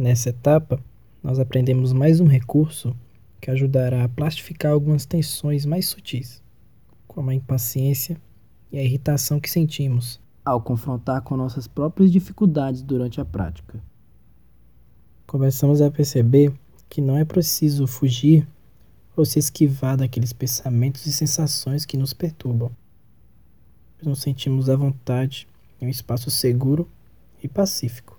Nessa etapa, nós aprendemos mais um recurso que ajudará a plastificar algumas tensões mais sutis, como a impaciência e a irritação que sentimos ao confrontar com nossas próprias dificuldades durante a prática. Começamos a perceber que não é preciso fugir ou se esquivar daqueles pensamentos e sensações que nos perturbam. Nos sentimos à vontade em um espaço seguro e pacífico.